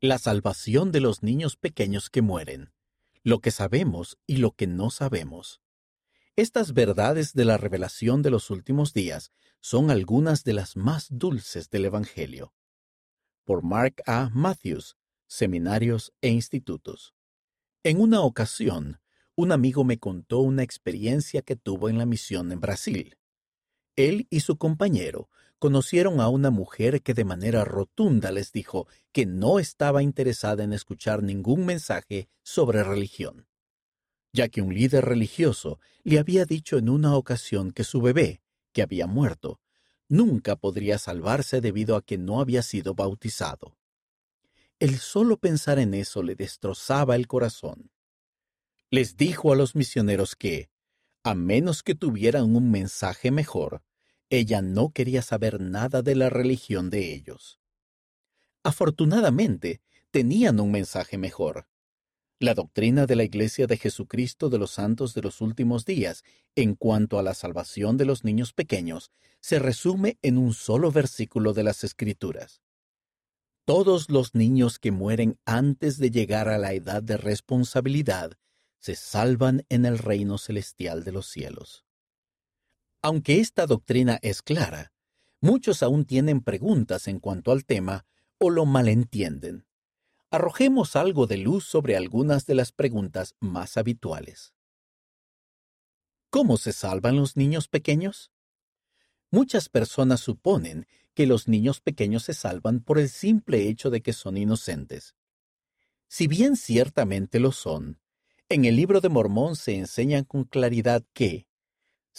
La salvación de los niños pequeños que mueren. Lo que sabemos y lo que no sabemos. Estas verdades de la revelación de los últimos días son algunas de las más dulces del Evangelio. Por Mark A. Matthews, Seminarios e Institutos. En una ocasión, un amigo me contó una experiencia que tuvo en la misión en Brasil. Él y su compañero conocieron a una mujer que de manera rotunda les dijo que no estaba interesada en escuchar ningún mensaje sobre religión ya que un líder religioso le había dicho en una ocasión que su bebé, que había muerto, nunca podría salvarse debido a que no había sido bautizado. El solo pensar en eso le destrozaba el corazón. Les dijo a los misioneros que, a menos que tuvieran un mensaje mejor, ella no quería saber nada de la religión de ellos. Afortunadamente, tenían un mensaje mejor, la doctrina de la Iglesia de Jesucristo de los Santos de los Últimos Días en cuanto a la salvación de los niños pequeños se resume en un solo versículo de las Escrituras. Todos los niños que mueren antes de llegar a la edad de responsabilidad se salvan en el reino celestial de los cielos. Aunque esta doctrina es clara, muchos aún tienen preguntas en cuanto al tema o lo malentienden arrojemos algo de luz sobre algunas de las preguntas más habituales. ¿Cómo se salvan los niños pequeños? Muchas personas suponen que los niños pequeños se salvan por el simple hecho de que son inocentes. Si bien ciertamente lo son, en el libro de Mormón se enseña con claridad que,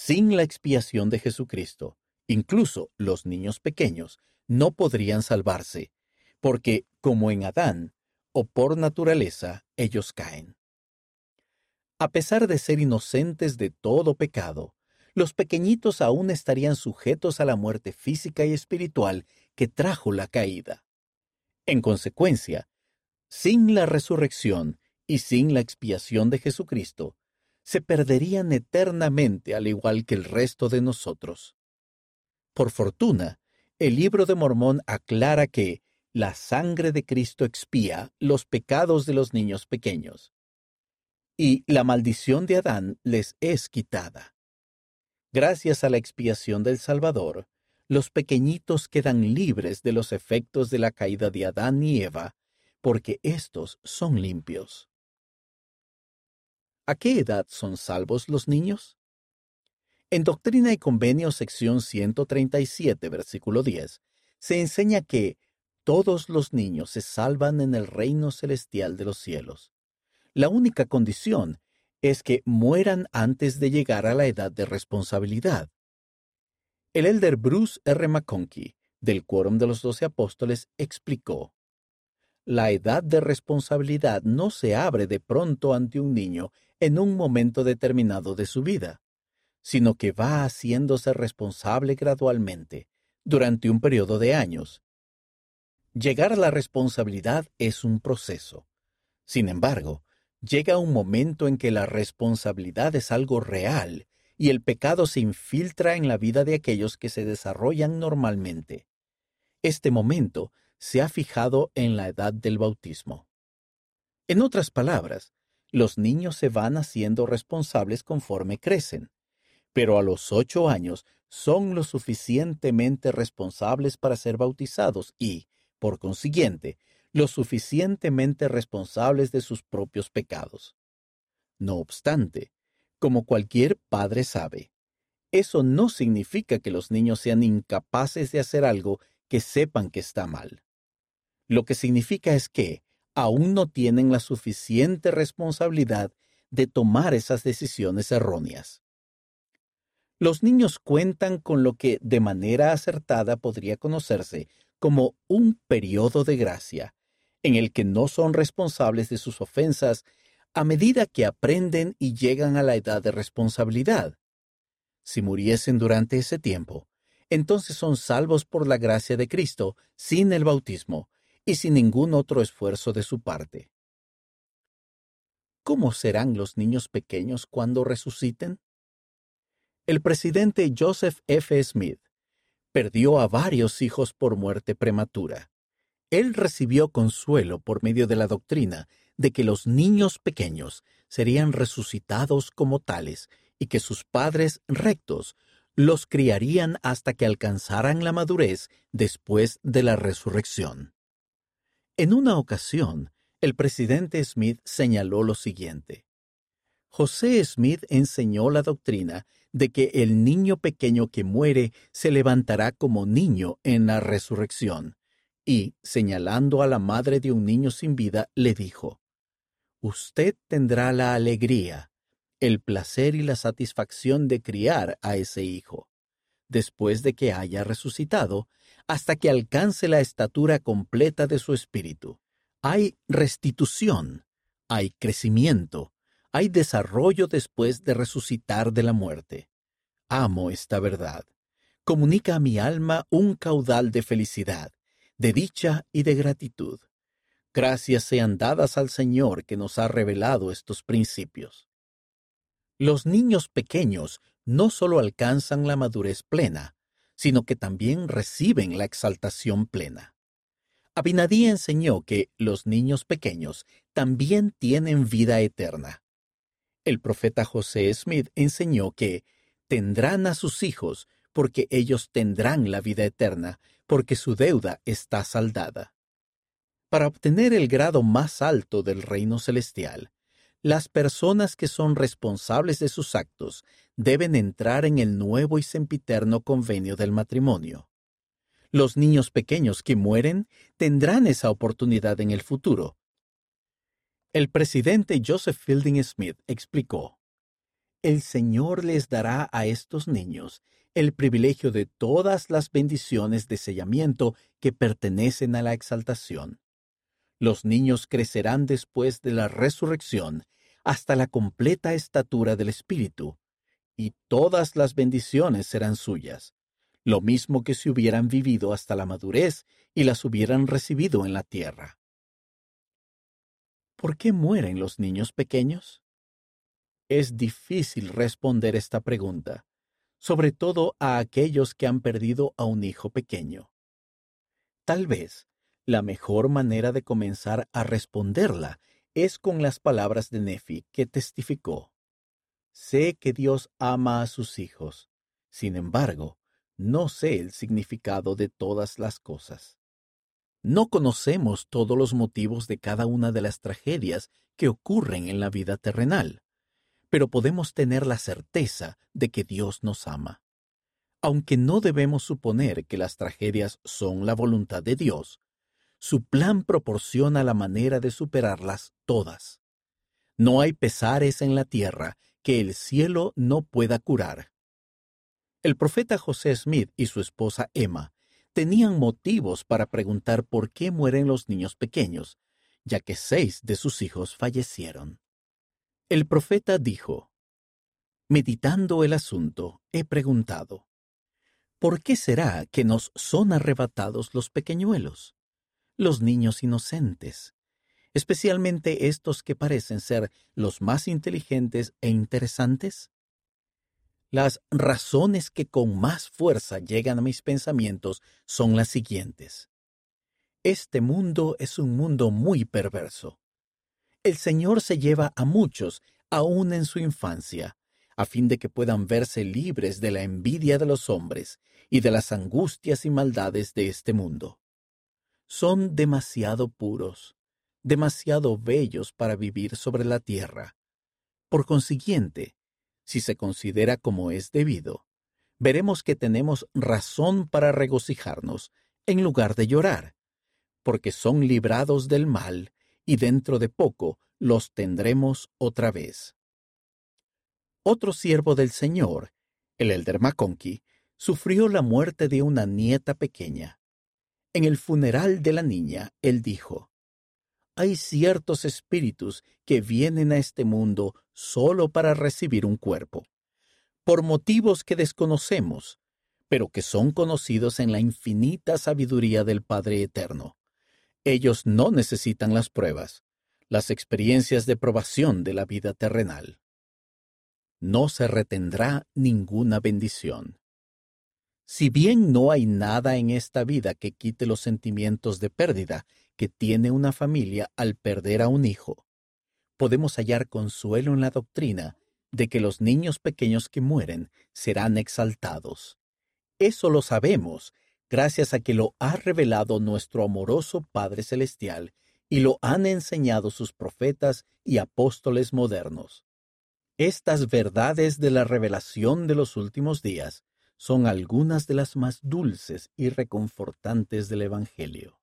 sin la expiación de Jesucristo, incluso los niños pequeños no podrían salvarse, porque, como en Adán, o por naturaleza ellos caen. A pesar de ser inocentes de todo pecado, los pequeñitos aún estarían sujetos a la muerte física y espiritual que trajo la caída. En consecuencia, sin la resurrección y sin la expiación de Jesucristo, se perderían eternamente al igual que el resto de nosotros. Por fortuna, el libro de Mormón aclara que la sangre de Cristo expía los pecados de los niños pequeños. Y la maldición de Adán les es quitada. Gracias a la expiación del Salvador, los pequeñitos quedan libres de los efectos de la caída de Adán y Eva, porque éstos son limpios. ¿A qué edad son salvos los niños? En Doctrina y Convenio, sección 137, versículo 10, se enseña que todos los niños se salvan en el reino celestial de los cielos. La única condición es que mueran antes de llegar a la edad de responsabilidad. El elder Bruce R. McConkie, del Quórum de los Doce Apóstoles, explicó, La edad de responsabilidad no se abre de pronto ante un niño en un momento determinado de su vida, sino que va haciéndose responsable gradualmente, durante un periodo de años, Llegar a la responsabilidad es un proceso. Sin embargo, llega un momento en que la responsabilidad es algo real y el pecado se infiltra en la vida de aquellos que se desarrollan normalmente. Este momento se ha fijado en la edad del bautismo. En otras palabras, los niños se van haciendo responsables conforme crecen, pero a los ocho años son lo suficientemente responsables para ser bautizados y, por consiguiente, lo suficientemente responsables de sus propios pecados. No obstante, como cualquier padre sabe, eso no significa que los niños sean incapaces de hacer algo que sepan que está mal. Lo que significa es que aún no tienen la suficiente responsabilidad de tomar esas decisiones erróneas. Los niños cuentan con lo que de manera acertada podría conocerse como un periodo de gracia, en el que no son responsables de sus ofensas a medida que aprenden y llegan a la edad de responsabilidad. Si muriesen durante ese tiempo, entonces son salvos por la gracia de Cristo sin el bautismo y sin ningún otro esfuerzo de su parte. ¿Cómo serán los niños pequeños cuando resuciten? El presidente Joseph F. Smith perdió a varios hijos por muerte prematura. Él recibió consuelo por medio de la doctrina de que los niños pequeños serían resucitados como tales y que sus padres rectos los criarían hasta que alcanzaran la madurez después de la resurrección. En una ocasión, el presidente Smith señaló lo siguiente. José Smith enseñó la doctrina de que el niño pequeño que muere se levantará como niño en la resurrección, y, señalando a la madre de un niño sin vida, le dijo, Usted tendrá la alegría, el placer y la satisfacción de criar a ese hijo, después de que haya resucitado, hasta que alcance la estatura completa de su espíritu. Hay restitución, hay crecimiento, hay desarrollo después de resucitar de la muerte. Amo esta verdad. Comunica a mi alma un caudal de felicidad, de dicha y de gratitud. Gracias sean dadas al Señor que nos ha revelado estos principios. Los niños pequeños no solo alcanzan la madurez plena, sino que también reciben la exaltación plena. Abinadí enseñó que los niños pequeños también tienen vida eterna. El profeta José Smith enseñó que tendrán a sus hijos porque ellos tendrán la vida eterna, porque su deuda está saldada. Para obtener el grado más alto del reino celestial, las personas que son responsables de sus actos deben entrar en el nuevo y sempiterno convenio del matrimonio. Los niños pequeños que mueren tendrán esa oportunidad en el futuro, el presidente Joseph Fielding Smith explicó, El Señor les dará a estos niños el privilegio de todas las bendiciones de sellamiento que pertenecen a la exaltación. Los niños crecerán después de la resurrección hasta la completa estatura del Espíritu, y todas las bendiciones serán suyas, lo mismo que si hubieran vivido hasta la madurez y las hubieran recibido en la tierra. ¿Por qué mueren los niños pequeños? Es difícil responder esta pregunta, sobre todo a aquellos que han perdido a un hijo pequeño. Tal vez la mejor manera de comenzar a responderla es con las palabras de Nefi que testificó. Sé que Dios ama a sus hijos, sin embargo, no sé el significado de todas las cosas. No conocemos todos los motivos de cada una de las tragedias que ocurren en la vida terrenal, pero podemos tener la certeza de que Dios nos ama. Aunque no debemos suponer que las tragedias son la voluntad de Dios, su plan proporciona la manera de superarlas todas. No hay pesares en la tierra que el cielo no pueda curar. El profeta José Smith y su esposa Emma tenían motivos para preguntar por qué mueren los niños pequeños, ya que seis de sus hijos fallecieron. El profeta dijo, Meditando el asunto, he preguntado, ¿por qué será que nos son arrebatados los pequeñuelos, los niños inocentes, especialmente estos que parecen ser los más inteligentes e interesantes? Las razones que con más fuerza llegan a mis pensamientos son las siguientes. Este mundo es un mundo muy perverso. El Señor se lleva a muchos, aún en su infancia, a fin de que puedan verse libres de la envidia de los hombres y de las angustias y maldades de este mundo. Son demasiado puros, demasiado bellos para vivir sobre la tierra. Por consiguiente, si se considera como es debido, veremos que tenemos razón para regocijarnos en lugar de llorar, porque son librados del mal y dentro de poco los tendremos otra vez. Otro siervo del Señor, el elder McConkie, sufrió la muerte de una nieta pequeña. En el funeral de la niña, él dijo, hay ciertos espíritus que vienen a este mundo solo para recibir un cuerpo, por motivos que desconocemos, pero que son conocidos en la infinita sabiduría del Padre Eterno. Ellos no necesitan las pruebas, las experiencias de probación de la vida terrenal. No se retendrá ninguna bendición. Si bien no hay nada en esta vida que quite los sentimientos de pérdida que tiene una familia al perder a un hijo, podemos hallar consuelo en la doctrina de que los niños pequeños que mueren serán exaltados. Eso lo sabemos gracias a que lo ha revelado nuestro amoroso Padre Celestial y lo han enseñado sus profetas y apóstoles modernos. Estas verdades de la revelación de los últimos días son algunas de las más dulces y reconfortantes del Evangelio.